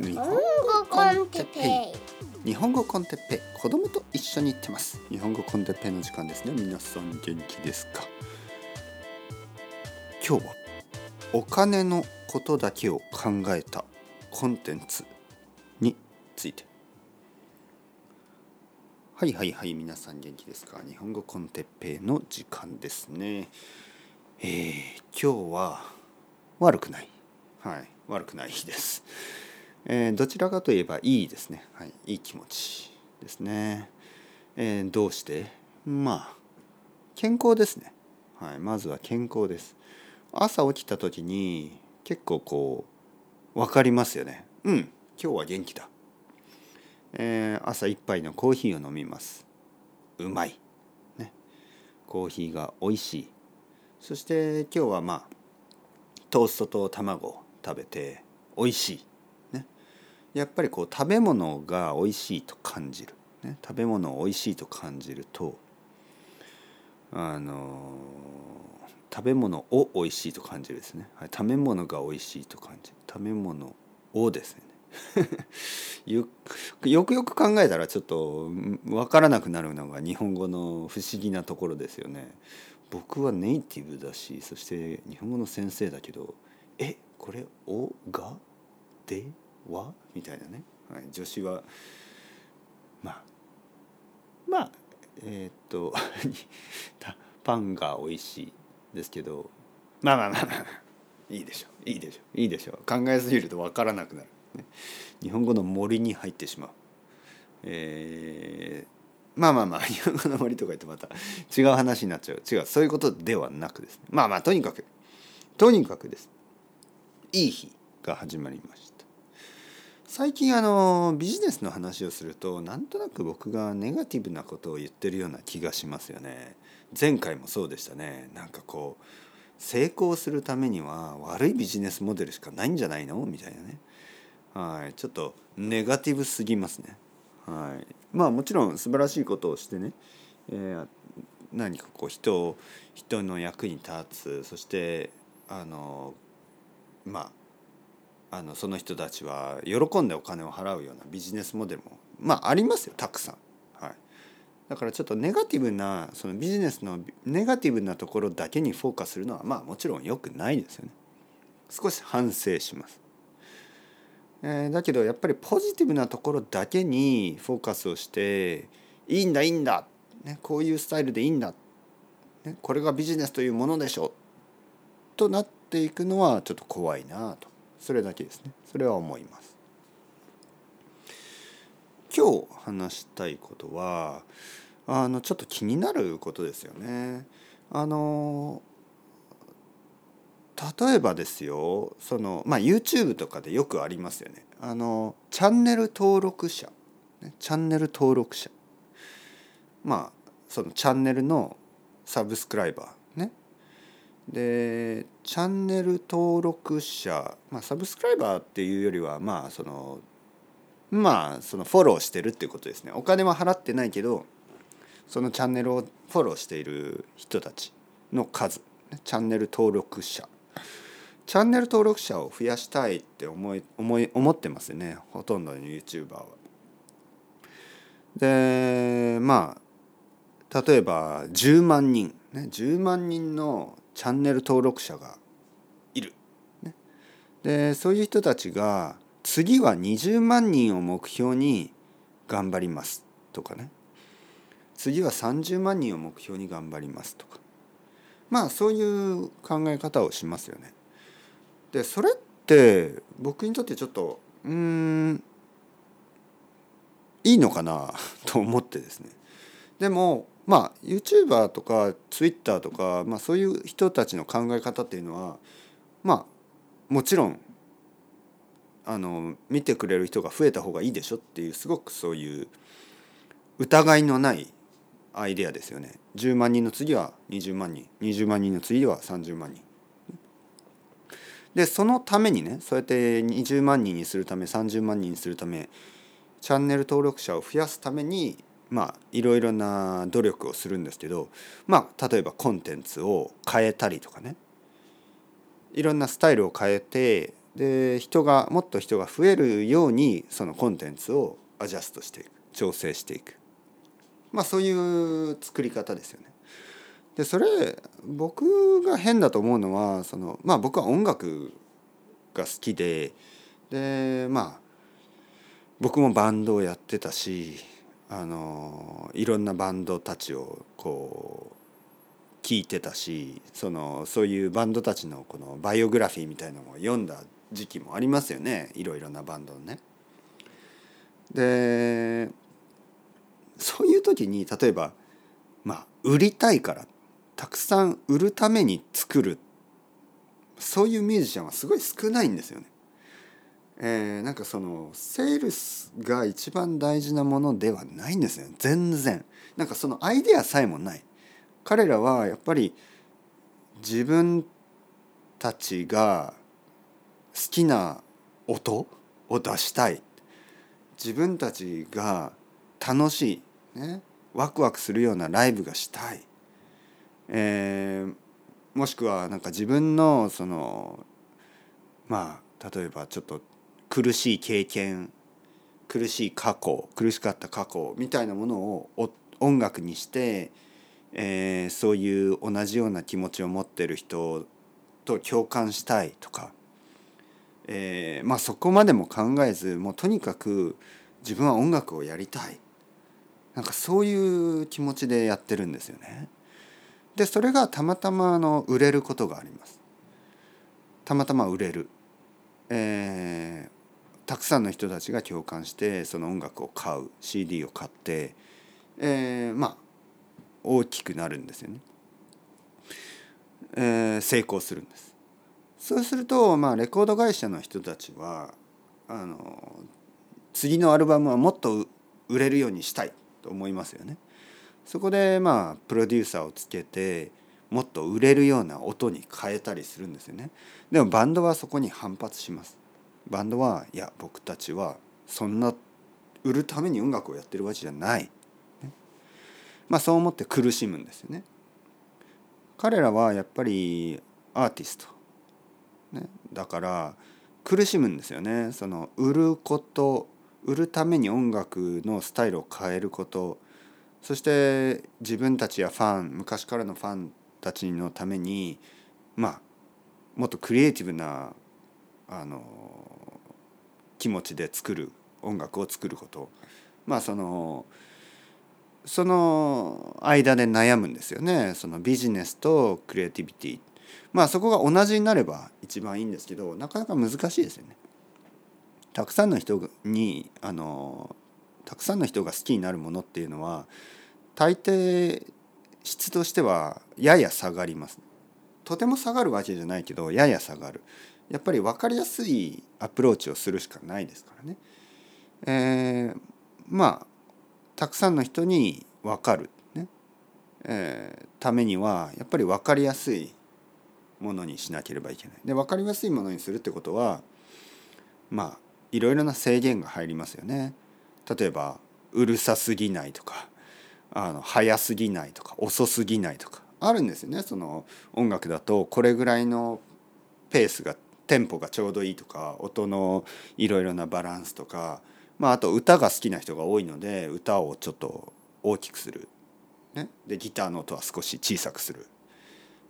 日本語コンテッペイ。日本語コンテッペイ。子供と一緒に行ってます。日本語コンテッペイの時間ですね。皆さん元気ですか？今日はお金のことだけを考えたコンテンツについて。はいはいはい皆さん元気ですか？日本語コンテッペイの時間ですね。えー、今日は悪くない。はい悪くないです。えー、どちらかといえばいいですね。はい、いい気持ちですね。えー、どうして？まあ健康ですね。はい、まずは健康です。朝起きた時に結構こう分かりますよね。うん、今日は元気だ。えー、朝一杯のコーヒーを飲みます。うまい。ね。コーヒーが美味しい。そして今日はまあトーストと卵を食べて美味しい、やっぱりこう食べ物が美味しいと感じる、ね、食べ物を美味しいと感じるとあの食べ物を美味しいと感じるですね、はい、食べ物が美味しいと感じる。食べ物をですね。よくよく考えたらちょっと分からなくなるのが日本語の不思議なところですよね。僕はネイティブだしそして日本語の先生だけどえこれ「お」が「で」は？みたいなね、はい、助詞はまあまあえー、っと パンが美味しいですけどまあまあまあまあいいでしょう。いいでしょう。いいでしょう。考えすぎると分からなくなる、ね、日本語の森に入ってしまう。えーまあまあまあ日本語の森とか言ってまた違う話になっちゃう。違う。そういうことではなくですね。まあまあとにかく。とにかくです。いい日が始まりました。最近あのビジネスの話をするとなんとなく僕がネガティブなことを言ってるような気がしますよね。前回もそうでしたね。なんかこう成功するためには悪いビジネスモデルしかないんじゃないの？みたいなね。はい。ちょっとネガティブすぎますね。はい、まあもちろん素晴らしいことをしてね、えー、何かこう人を人の役に立つ。そしてあのまああのその人たちは喜んでお金を払うようなビジネスモデルもまあありますよたくさん。はい、だからちょっとネガティブなそのビジネスのネガティブなところだけにフォーカスするのはまあもちろん良くないですよね。少し反省します。えー、だけどやっぱりポジティブなところだけにフォーカスをしていいんだいいんだ、ね、こういうスタイルでいいんだ、ね、これがビジネスというものでしょとなっていくのはちょっと怖いなとそれだけですね。それは思います。今日話したいことはあのちょっと気になることですよね。あの例えばですよその、まあ、YouTube とかでよくありますよね。あのチャンネル登録者。チャンネル登録者。まあそのチャンネルのサブスクライバー。ね。でチャンネル登録者、まあ、サブスクライバーっていうよりはまあそのまあそのフォローしてるっていうことですね。お金は払ってないけどそのチャンネルをフォローしている人たちの数。チャンネル登録者。チャンネル登録者を増やしたいって思い思い思ってますよね。ほとんどの YouTuber は。でまあ例えば10万人。ね10万人のチャンネル登録者がいる。ね、でそういう人たちが次は20万人を目標に頑張りますとかね次は30万人を目標に頑張りますとかまあそういう考え方をしますよね。でそれって僕にとってちょっとうんいいのかなと思ってですねでもまあ YouTuber とか Twitter とか、まあ、そういう人たちの考え方っていうのはまあもちろんあの見てくれる人が増えた方がいいでしょっていうすごくそういう疑いのないアイデアですよね。10万人の次は20万人20万人の次は30万人でそのためにねそうやって20万人にするため30万人にするためチャンネル登録者を増やすためにまあいろいろな努力をするんですけどまあ例えばコンテンツを変えたりとかねいろんなスタイルを変えてで人がもっと人が増えるようにそのコンテンツをアジャストしていく調整していくまあそういう作り方ですよね。でそれ僕が変だと思うのはそのまあ僕は音楽が好きででまあ僕もバンドをやってたしあのいろんなバンドたちをこう聞いてたしそのそういうバンドたちのこのバイオグラフィーみたいのを読んだ時期もありますよねいろいろなバンドのね。でそういう時に例えばまあ売りたいからたくさん売るために作るそういうミュージシャンはすごい少ないんですよね。えー、なんかそのセールスが一番大事なものではないんですよ全然。なんかそのアイデアさえもない。彼らはやっぱり自分たちが好きな音を出したい。自分たちが楽しい、ね、ワクワクするようなライブがしたい、えー、もしくはなんか自分のそのまあ例えばちょっと苦しい経験苦しい過去苦しかった過去みたいなものを音楽にして、えー、そういう同じような気持ちを持ってる人と共感したいとか、えー、まあそこまでも考えずもうとにかく自分は音楽をやりたいなんかそういう気持ちでやってるんですよね。でそれがたまたまあの売れることがあります。たまたま売れる。えー、たくさんの人たちが共感してその音楽を買う CD を買って、えー、まあ大きくなるんですよね、えー、成功するんです。そうすると、まあ、レコード会社の人たちはあの次のアルバムはもっと売れるようにしたいと思いますよね。そこでまあプロデューサーをつけてもっと売れるような音に変えたりするんですよね。でもバンドはそこに反発します。バンドはいや僕たちはそんな売るために音楽をやってるわけじゃない、ね、まあそう思って苦しむんですよね。彼らはやっぱりアーティスト、ね、だから苦しむんですよね。その売ること売るために音楽のスタイルを変えること。そして自分たちやファン昔からのファンたちのためにまあもっとクリエイティブなあの気持ちで作る音楽を作ることまあそのその間で悩むんですよねそのビジネスとクリエイティビティまあそこが同じになれば一番いいんですけどなかなか難しいですよね。たくさんの人にあのたくさんの人が好きになるものっていうのは大抵質としてはやや下がります。とても下がるわけじゃないけどやや下がる。やっぱり分かりやすいアプローチをするしかないですからね。えー、まあたくさんの人に分かる、ねえー、ためにはやっぱり分かりやすいものにしなければいけない。で分かりやすいものにするってことはまあいろいろな制限が入りますよね。例えばうるさすぎないとかあの早すぎないとか遅すぎないとかあるんですよねその音楽だとこれぐらいのペースがテンポがちょうどいいとか音のいろいろなバランスとか、まあ、あと歌が好きな人が多いので歌をちょっと大きくする、ね、でギターの音は少し小さくする、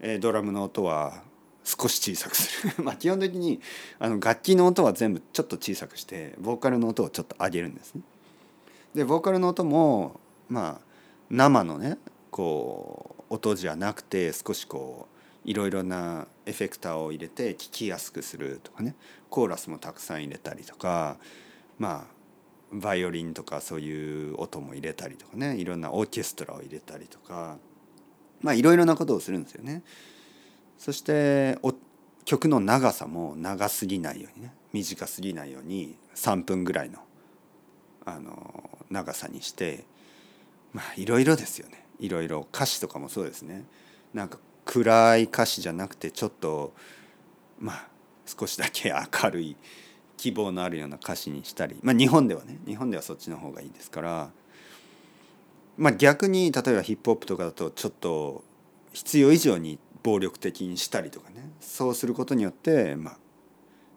えー、ドラムの音は少し小さくする。まあ基本的にあの楽器の音は全部ちょっと小さくしてボーカルの音をちょっと上げるんですね。でボーカルの音もまあ生のねこう音じゃなくて少しこういろいろなエフェクターを入れて聴きやすくするとかね。コーラスもたくさん入れたりとかまあバイオリンとかそういう音も入れたりとかね。いろんなオーケストラを入れたりとか。まあいろいろなことをするんですよね。そして曲の長さも長すぎないようにね。短すぎないように3分ぐらいのあの長さにして。まあいろいろですよね。いろいろ歌詞とかもそうですね。なんか暗い歌詞じゃなくてちょっとまあ少しだけ明るい希望のあるような歌詞にしたりまあ日本ではね日本ではそっちの方がいいですからまあ逆に例えばヒップホップとかだとちょっと必要以上に暴力的にしたりとかねそうすることによってまあ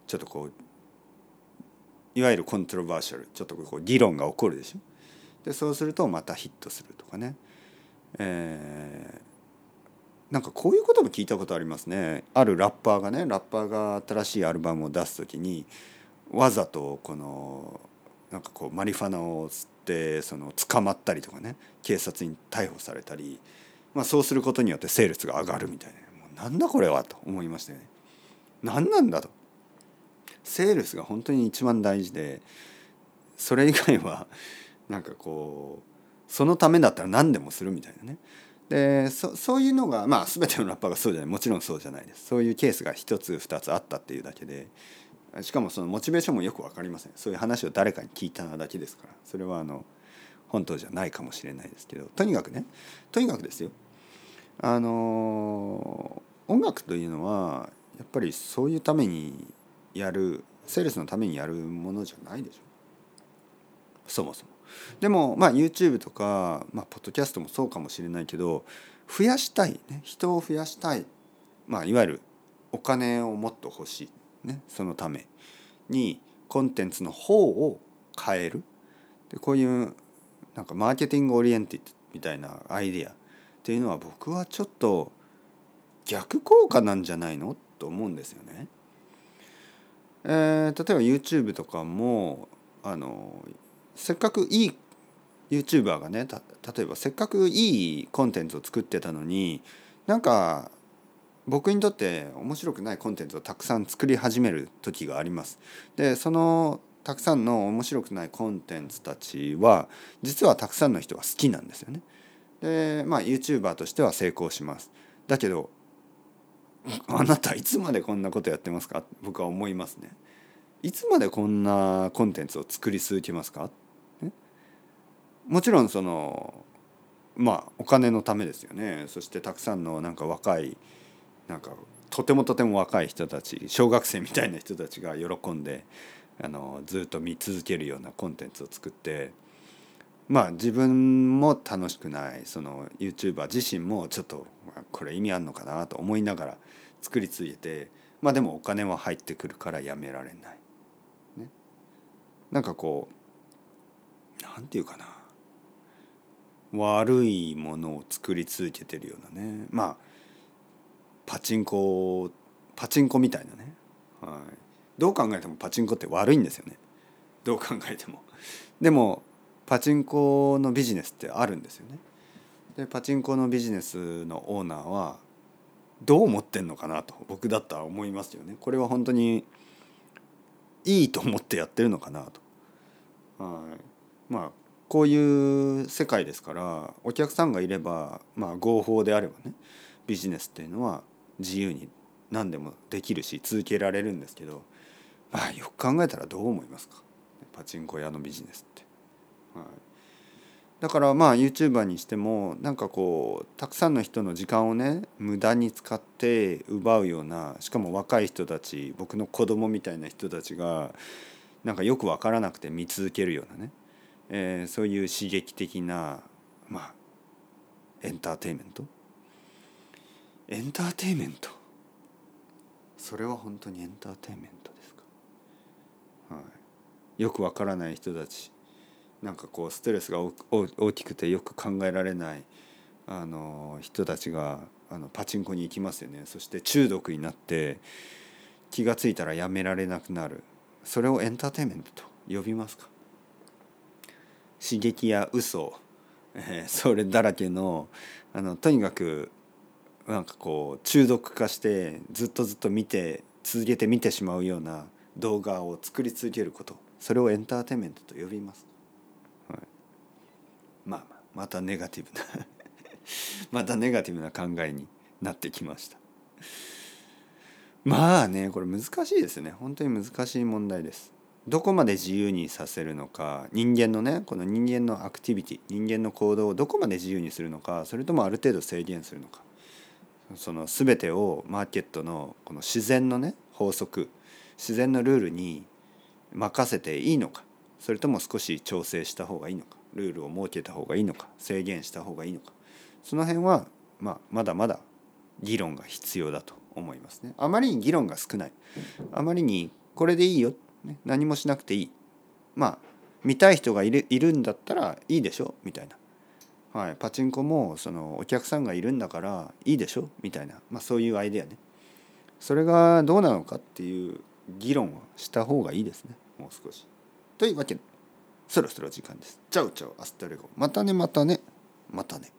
ちょっとこういわゆるコントロバーシャルちょっとこう議論が起こるでしょ。でそうするとまたヒットするとかね、え、なんかこういうことも聞いたことありますね。あるラッパーがねラッパーが新しいアルバムを出す時にわざとこのなんかこうマリファナを吸ってその捕まったりとかね警察に逮捕されたり、まあ、そうすることによってセールスが上がるみたいな。もうなんだこれはと思いましたよね。何なんだと。セールスが本当に一番大事でそれ以外はなんかこうそのためだったら何でもするみたいなね。でそそういうのがまあ全てのラッパーがそうじゃない。もちろんそうじゃないです。そういうケースが一つ二つあったっていうだけで。しかもそのモチベーションもよく分かりません。そういう話を誰かに聞いただけですから。それはあの本当じゃないかもしれないですけど。とにかくねとにかくですよ。あの音楽というのはやっぱりそういうためにやるセールスのためにやるものじゃないでしょ。そもそも。でもまあ YouTube とか、まあ、ポッドキャストもそうかもしれないけど増やしたい、ね、人を増やしたい、まあ、いわゆるお金をもっと欲しい。ね、そのためにコンテンツの方を変える。でこういうなんかマーケティングオリエンティッドみたいなアイディアっていうのは僕はちょっと逆効果なんじゃないのと思うんですよね。えー、例えば YouTube とかもあのせっかくいい YouTuber がね例えばせっかくいいコンテンツを作ってたのになんか僕にとって面白くないコンテンツをたくさん作り始める時があります。でそのたくさんの面白くないコンテンツたちは実はたくさんの人が好きなんですよね。でまあ YouTuber としては成功します。だけど あなたいつまでこんなことやってますか？僕は思いますね。いつまでこんなコンテンツを作り続けますか、ね、もちろんそのまあお金のためですよね。そしてたくさんのなんか若いなんかとてもとても若い人たち小学生みたいな人たちが喜んであのずっと見続けるようなコンテンツを作ってまあ自分も楽しくないその YouTuber 自身もちょっとこれ意味あんのかなと思いながら作り続けてまあでもお金は入ってくるからやめられない。ね、なんかこうなんていうかな。悪いものを作り続けてるようなねまあパチンコパチンコみたいなね、はい、どう考えてもパチンコって悪いんですよねどう考えても。でもパチンコのビジネスってあるんですよね。でパチンコのビジネスのオーナーはどう思ってんのかなと僕だったら思いますよね。これは本当にいいと思ってやってるのかなと。はい、まあこういう世界ですからお客さんがいればまあ合法であればねビジネスっていうのは自由に何でもできるし続けられるんですけどまあよく考えたらどう思いますか？パチンコ屋のビジネスって。はい、だからまあ YouTuber にしてもなんかこうたくさんの人の時間をね無駄に使って奪うようなしかも若い人たち僕の子供みたいな人たちがなんかよく分からなくて見続けるようなね、えー、そういう刺激的なまあエンターテインメント？エンターテイメント？それは本当にエンターテイメントですか、はい、よくわからない人たちなんかこうストレスが大きくてよく考えられないあの人たちがあのパチンコに行きますよね。そして中毒になって気が付いたらやめられなくなる。それをエンターテインメントと呼びますか？刺激や嘘、えー、それだらけのあのとにかくなんかこう中毒化してずっとずっと見て続けて見てしまうような動画を作り続けること。それをエンターテインメントと呼びます、はい、まあまあまたネガティブな またネガティブな考えになってきました。まあねこれ難しいですね。本当に難しい問題です。どこまで自由にさせるのか人間のねこの人間のアクティビティ人間の行動をどこまで自由にするのかそれともある程度制限するのか。その全てをマーケットのこの自然のね法則自然のルールに任せていいのかそれとも少し調整した方がいいのかルールを設けた方がいいのか制限した方がいいのか。その辺は、まあ、まだまだ議論が必要だと思いますね。あまりに議論が少ない。あまりにこれでいいよ、ね、何もしなくていいまあ見たい人がいるいるんだったらいいでしょみたいな、はい、パチンコもそのお客さんがいるんだからいいでしょみたいな、まあ、そういうアイデアねそれがどうなのかっていう議論をした方がいいですねもう少し。というわけでそろそろ時間です。チャウチャウアスタレゴまたねまたねまたね。